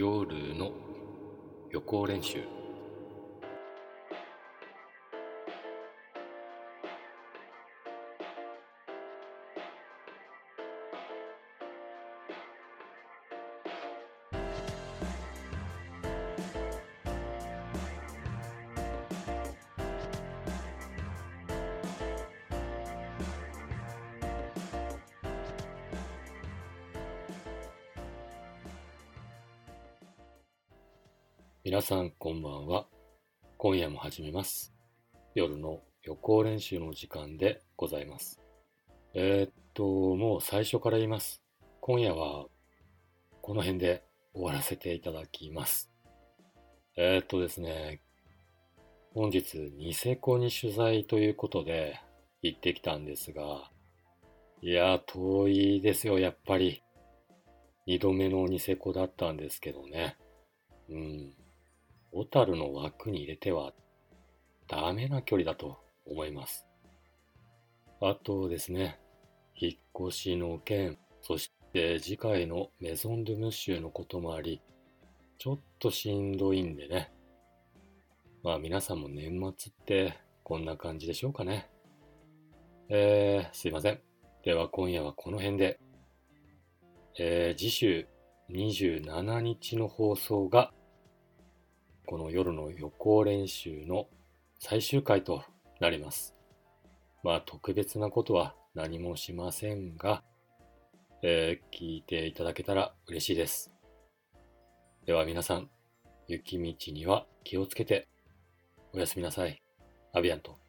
夜の予行練習。皆さんこんばんは。今夜も始めます。夜の予行練習の時間でございます。えーっと、もう最初から言います。今夜はこの辺で終わらせていただきます。えーっとですね、本日ニセコに取材ということで行ってきたんですが、いや、遠いですよ、やっぱり。二度目のニセコだったんですけどね。うん。小樽の枠に入れてはダメな距離だと思います。あとですね、引っ越しの件、そして次回のメゾンドゥムッシュのこともあり、ちょっとしんどいんでね。まあ皆さんも年末ってこんな感じでしょうかね。えー、すいません。では今夜はこの辺で。えー、次週27日の放送がこの夜の予行練習の最終回となります。まあ特別なことは何もしませんが、えー聞いていただけたら嬉しいです。では皆さん、雪道には気をつけておやすみなさい。アビアント。